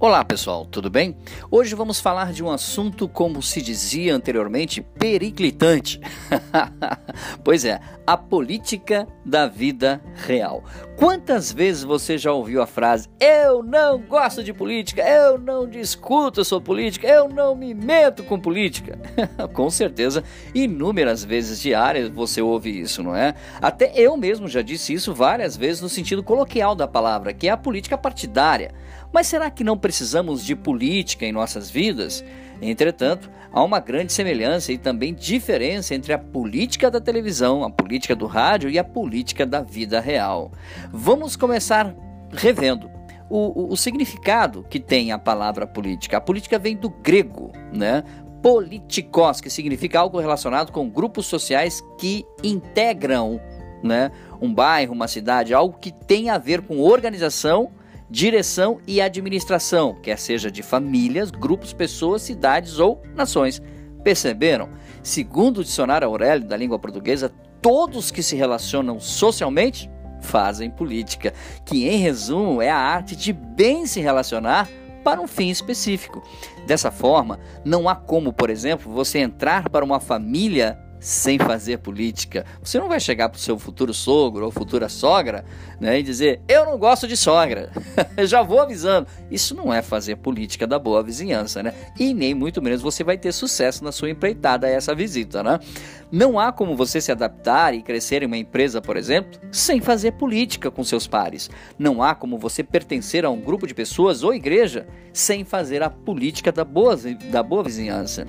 Olá pessoal, tudo bem? Hoje vamos falar de um assunto, como se dizia anteriormente, periclitante. pois é, a política da vida real. Quantas vezes você já ouviu a frase: Eu não gosto de política, eu não discuto sobre política, eu não me meto com política? com certeza, inúmeras vezes diárias você ouve isso, não é? Até eu mesmo já disse isso várias vezes no sentido coloquial da palavra, que é a política partidária. Mas será que não precisamos de política em nossas vidas? Entretanto, há uma grande semelhança e também diferença entre a política da televisão, a política do rádio e a política da vida real. Vamos começar revendo. O, o, o significado que tem a palavra política. A política vem do grego, né? Politikos, que significa algo relacionado com grupos sociais que integram né, um bairro, uma cidade, algo que tem a ver com organização direção e administração, quer seja de famílias, grupos, pessoas, cidades ou nações. Perceberam? Segundo o dicionário Aurélio da língua portuguesa, todos que se relacionam socialmente fazem política, que em resumo é a arte de bem se relacionar para um fim específico. Dessa forma, não há como, por exemplo, você entrar para uma família sem fazer política. Você não vai chegar para o seu futuro sogro ou futura sogra né, e dizer: Eu não gosto de sogra. Já vou avisando. Isso não é fazer política da boa vizinhança, né? E nem muito menos você vai ter sucesso na sua empreitada a essa visita, né? Não há como você se adaptar e crescer em uma empresa, por exemplo, sem fazer política com seus pares. Não há como você pertencer a um grupo de pessoas ou igreja sem fazer a política da boa, da boa vizinhança.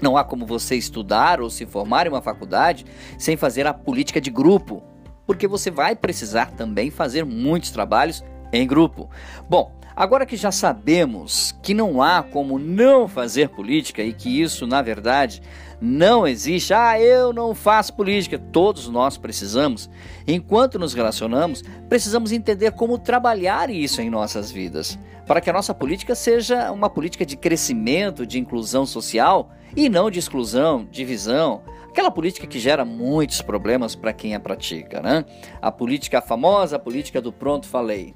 Não há como você estudar ou se formar em uma faculdade sem fazer a política de grupo, porque você vai precisar também fazer muitos trabalhos em grupo. Bom, agora que já sabemos que não há como não fazer política e que isso, na verdade, não existe, ah, eu não faço política, todos nós precisamos. Enquanto nos relacionamos, precisamos entender como trabalhar isso em nossas vidas, para que a nossa política seja uma política de crescimento, de inclusão social e não de exclusão, divisão, aquela política que gera muitos problemas para quem a pratica, né? A política famosa, a política do pronto falei.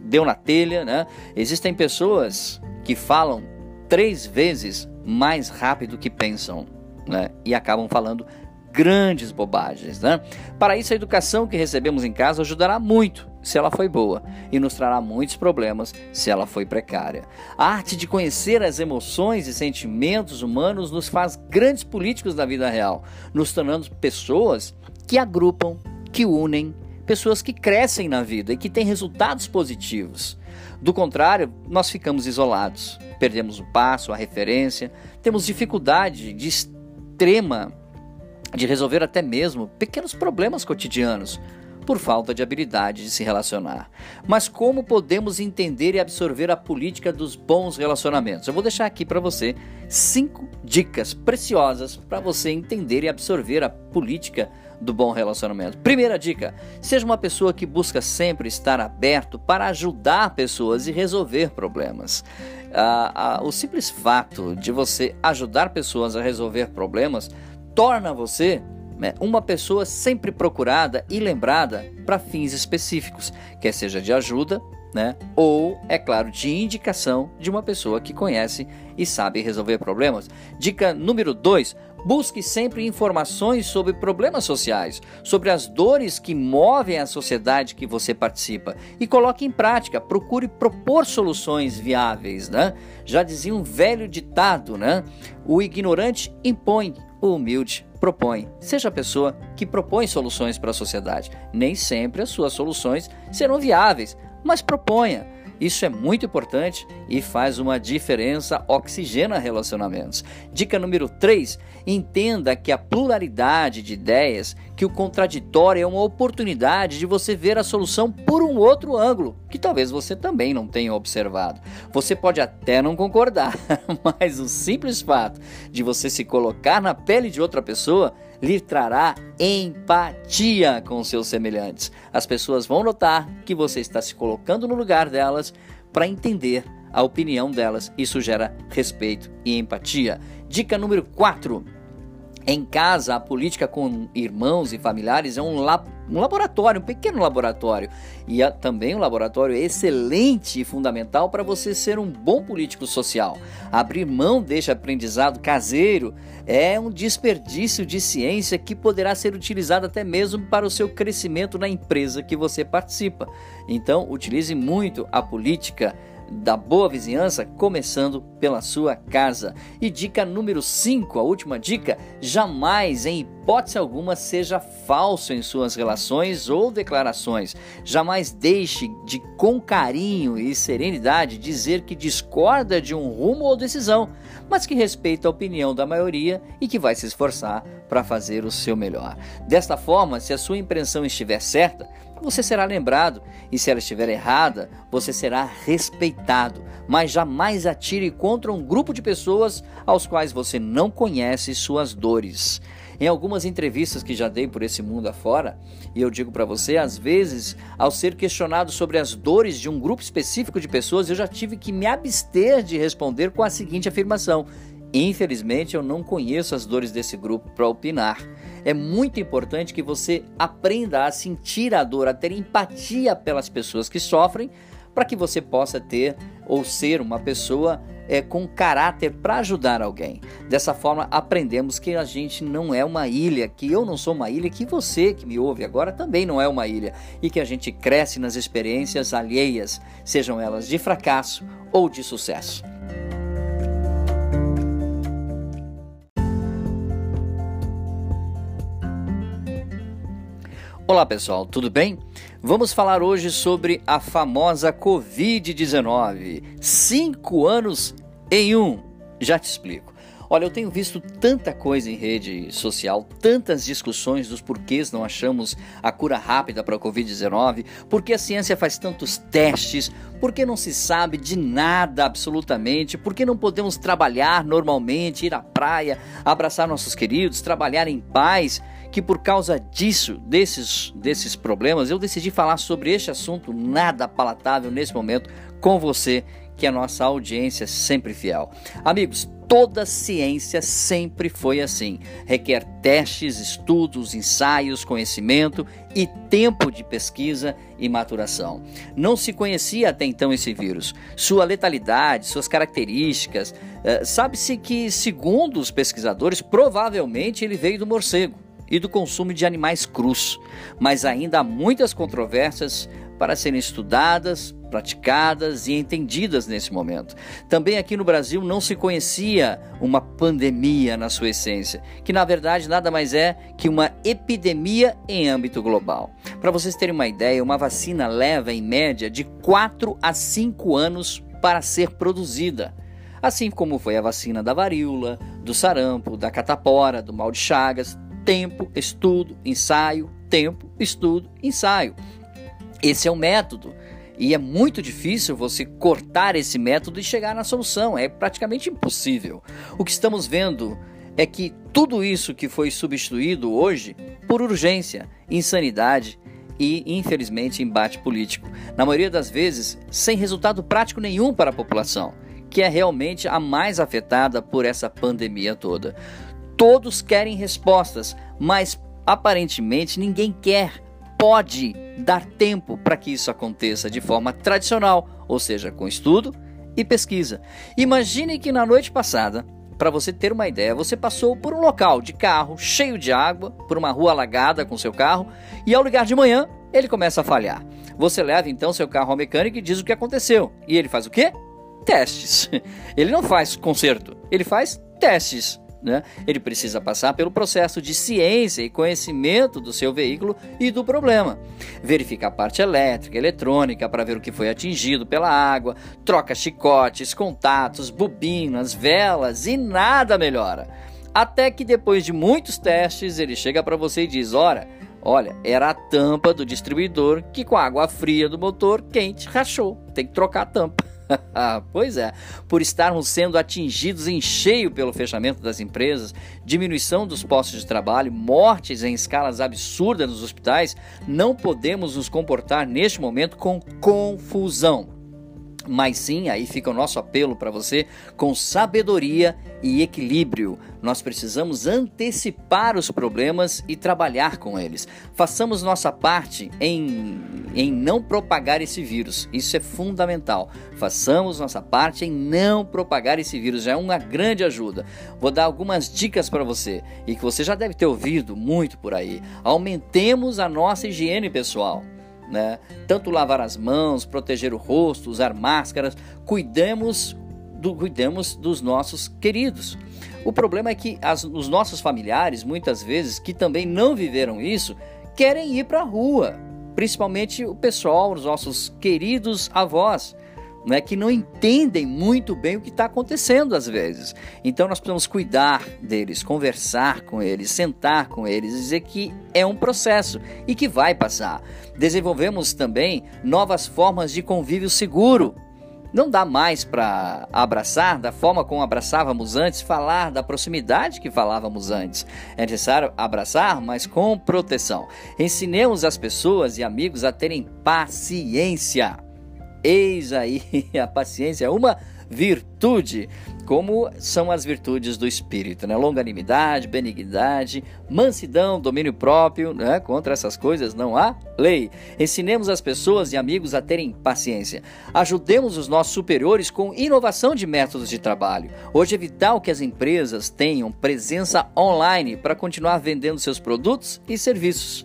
Deu na telha, né? Existem pessoas que falam três vezes mais rápido que pensam, né? E acabam falando grandes bobagens, né? Para isso, a educação que recebemos em casa ajudará muito se ela foi boa e nos trará muitos problemas se ela foi precária. A arte de conhecer as emoções e sentimentos humanos nos faz grandes políticos da vida real, nos tornando pessoas que agrupam, que unem, pessoas que crescem na vida e que têm resultados positivos. Do contrário, nós ficamos isolados, perdemos o passo, a referência, temos dificuldade de extrema de resolver até mesmo pequenos problemas cotidianos por falta de habilidade de se relacionar. Mas como podemos entender e absorver a política dos bons relacionamentos? Eu vou deixar aqui para você cinco dicas preciosas para você entender e absorver a política do bom relacionamento. Primeira dica: seja uma pessoa que busca sempre estar aberto para ajudar pessoas e resolver problemas. Ah, ah, o simples fato de você ajudar pessoas a resolver problemas torna você uma pessoa sempre procurada e lembrada para fins específicos, quer seja de ajuda, né, ou, é claro, de indicação de uma pessoa que conhece e sabe resolver problemas. Dica número 2: busque sempre informações sobre problemas sociais, sobre as dores que movem a sociedade que você participa e coloque em prática. Procure propor soluções viáveis, né? Já dizia um velho ditado, né? O ignorante impõe, o humilde propõe. Seja a pessoa que propõe soluções para a sociedade. Nem sempre as suas soluções serão viáveis, mas proponha. Isso é muito importante e faz uma diferença, oxigena relacionamentos. Dica número 3: entenda que a pluralidade de ideias, que o contraditório é uma oportunidade de você ver a solução por um outro ângulo, que talvez você também não tenha observado. Você pode até não concordar, mas o simples fato de você se colocar na pele de outra pessoa lhe trará empatia com seus semelhantes. As pessoas vão notar que você está se colocando no lugar delas para entender a opinião delas. Isso gera respeito e empatia. Dica número 4. Em casa, a política com irmãos e familiares é um um laboratório, um pequeno laboratório. E é também um laboratório excelente e fundamental para você ser um bom político social. Abrir mão deste aprendizado caseiro é um desperdício de ciência que poderá ser utilizado até mesmo para o seu crescimento na empresa que você participa. Então, utilize muito a política da boa vizinhança, começando pela sua casa. E dica número 5, a última dica: jamais, em hipótese alguma, seja falso em suas relações ou declarações. Jamais deixe de, com carinho e serenidade, dizer que discorda de um rumo ou decisão, mas que respeita a opinião da maioria e que vai se esforçar para fazer o seu melhor. Desta forma, se a sua impressão estiver certa, você será lembrado, e se ela estiver errada, você será respeitado. Mas jamais atire contra um grupo de pessoas aos quais você não conhece suas dores. Em algumas entrevistas que já dei por esse mundo afora, e eu digo para você, às vezes, ao ser questionado sobre as dores de um grupo específico de pessoas, eu já tive que me abster de responder com a seguinte afirmação: Infelizmente, eu não conheço as dores desse grupo para opinar. É muito importante que você aprenda a sentir a dor, a ter empatia pelas pessoas que sofrem, para que você possa ter ou ser uma pessoa é, com caráter para ajudar alguém. Dessa forma, aprendemos que a gente não é uma ilha, que eu não sou uma ilha, que você que me ouve agora também não é uma ilha, e que a gente cresce nas experiências alheias, sejam elas de fracasso ou de sucesso. Olá pessoal, tudo bem? Vamos falar hoje sobre a famosa Covid-19. Cinco anos em um. Já te explico. Olha, eu tenho visto tanta coisa em rede social, tantas discussões dos porquês não achamos a cura rápida para a Covid-19, porque a ciência faz tantos testes, porque não se sabe de nada absolutamente, porque não podemos trabalhar normalmente, ir à praia, abraçar nossos queridos, trabalhar em paz que por causa disso, desses, desses problemas, eu decidi falar sobre este assunto nada palatável nesse momento com você, que é a nossa audiência sempre fiel. Amigos, toda ciência sempre foi assim. Requer testes, estudos, ensaios, conhecimento e tempo de pesquisa e maturação. Não se conhecia até então esse vírus, sua letalidade, suas características. Uh, Sabe-se que, segundo os pesquisadores, provavelmente ele veio do morcego e do consumo de animais crus, mas ainda há muitas controvérsias para serem estudadas, praticadas e entendidas nesse momento. Também aqui no Brasil não se conhecia uma pandemia na sua essência, que na verdade nada mais é que uma epidemia em âmbito global. Para vocês terem uma ideia, uma vacina leva em média de 4 a 5 anos para ser produzida assim como foi a vacina da varíola, do sarampo, da catapora, do mal de Chagas, tempo, estudo, ensaio, tempo, estudo, ensaio. Esse é o método. E é muito difícil você cortar esse método e chegar na solução. É praticamente impossível. O que estamos vendo é que tudo isso que foi substituído hoje por urgência, insanidade e, infelizmente, embate político. Na maioria das vezes, sem resultado prático nenhum para a população, que é realmente a mais afetada por essa pandemia toda. Todos querem respostas, mas aparentemente ninguém quer, pode dar tempo para que isso aconteça de forma tradicional, ou seja, com estudo e pesquisa. Imagine que na noite passada, para você ter uma ideia, você passou por um local de carro cheio de água, por uma rua alagada com seu carro, e ao ligar de manhã, ele começa a falhar. Você leva então seu carro ao mecânico e diz o que aconteceu. E ele faz o quê? Testes. Ele não faz conserto, ele faz testes né? Ele precisa passar pelo processo de ciência e conhecimento do seu veículo e do problema. Verificar a parte elétrica, eletrônica para ver o que foi atingido pela água, troca chicotes, contatos, bobinas, velas e nada melhora. Até que depois de muitos testes ele chega para você e diz: "Ora, Olha, era a tampa do distribuidor que com a água fria do motor quente rachou. Tem que trocar a tampa. pois é, por estarmos sendo atingidos em cheio pelo fechamento das empresas, diminuição dos postos de trabalho, mortes em escalas absurdas nos hospitais, não podemos nos comportar neste momento com confusão. Mas sim, aí fica o nosso apelo para você, com sabedoria e equilíbrio. Nós precisamos antecipar os problemas e trabalhar com eles. Façamos nossa parte em, em não propagar esse vírus. Isso é fundamental. Façamos nossa parte em não propagar esse vírus. Já é uma grande ajuda. Vou dar algumas dicas para você e que você já deve ter ouvido muito por aí. Aumentemos a nossa higiene pessoal né? Tanto lavar as mãos, proteger o rosto, usar máscaras, cuidemos, do, cuidemos dos nossos queridos. O problema é que as, os nossos familiares, muitas vezes, que também não viveram isso, querem ir para a rua, principalmente o pessoal, os nossos queridos avós né, que não entendem muito bem o que está acontecendo às vezes. Então nós precisamos cuidar deles, conversar com eles, sentar com eles, dizer que é um processo e que vai passar. Desenvolvemos também novas formas de convívio seguro. Não dá mais para abraçar da forma como abraçávamos antes, falar da proximidade que falávamos antes. É necessário abraçar, mas com proteção. Ensinemos as pessoas e amigos a terem paciência. Eis aí a paciência, uma virtude, como são as virtudes do Espírito, né? Longanimidade, benignidade, mansidão, domínio próprio, né? Contra essas coisas não há lei. Ensinemos as pessoas e amigos a terem paciência. Ajudemos os nossos superiores com inovação de métodos de trabalho. Hoje é vital que as empresas tenham presença online para continuar vendendo seus produtos e serviços.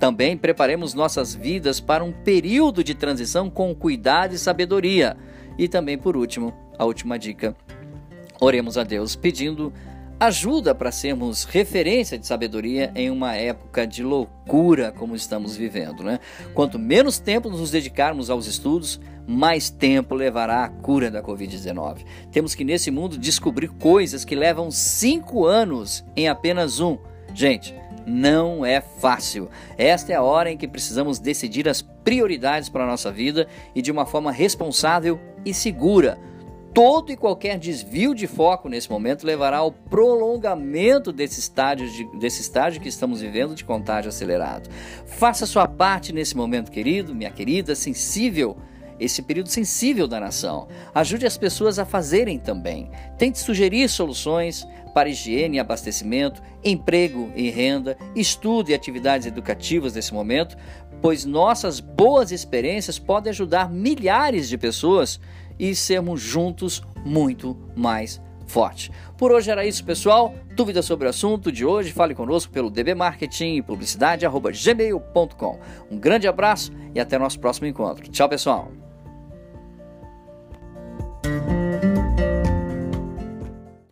Também preparemos nossas vidas para um período de transição com cuidado e sabedoria. E também, por último, a última dica: oremos a Deus pedindo ajuda para sermos referência de sabedoria em uma época de loucura como estamos vivendo. Né? Quanto menos tempo nos dedicarmos aos estudos, mais tempo levará a cura da Covid-19. Temos que nesse mundo descobrir coisas que levam cinco anos em apenas um. Gente, não é fácil. Esta é a hora em que precisamos decidir as prioridades para a nossa vida e de uma forma responsável e segura. Todo e qualquer desvio de foco nesse momento levará ao prolongamento desse estágio, de, desse estágio que estamos vivendo de contágio acelerado. Faça sua parte nesse momento, querido, minha querida, sensível esse período sensível da nação. Ajude as pessoas a fazerem também. Tente sugerir soluções para higiene e abastecimento, emprego e renda, estudo e atividades educativas nesse momento, pois nossas boas experiências podem ajudar milhares de pessoas e sermos juntos muito mais forte. Por hoje era isso, pessoal. Dúvidas sobre o assunto de hoje, fale conosco pelo dbmarketing e publicidade@gmail.com. Um grande abraço e até nosso próximo encontro. Tchau, pessoal.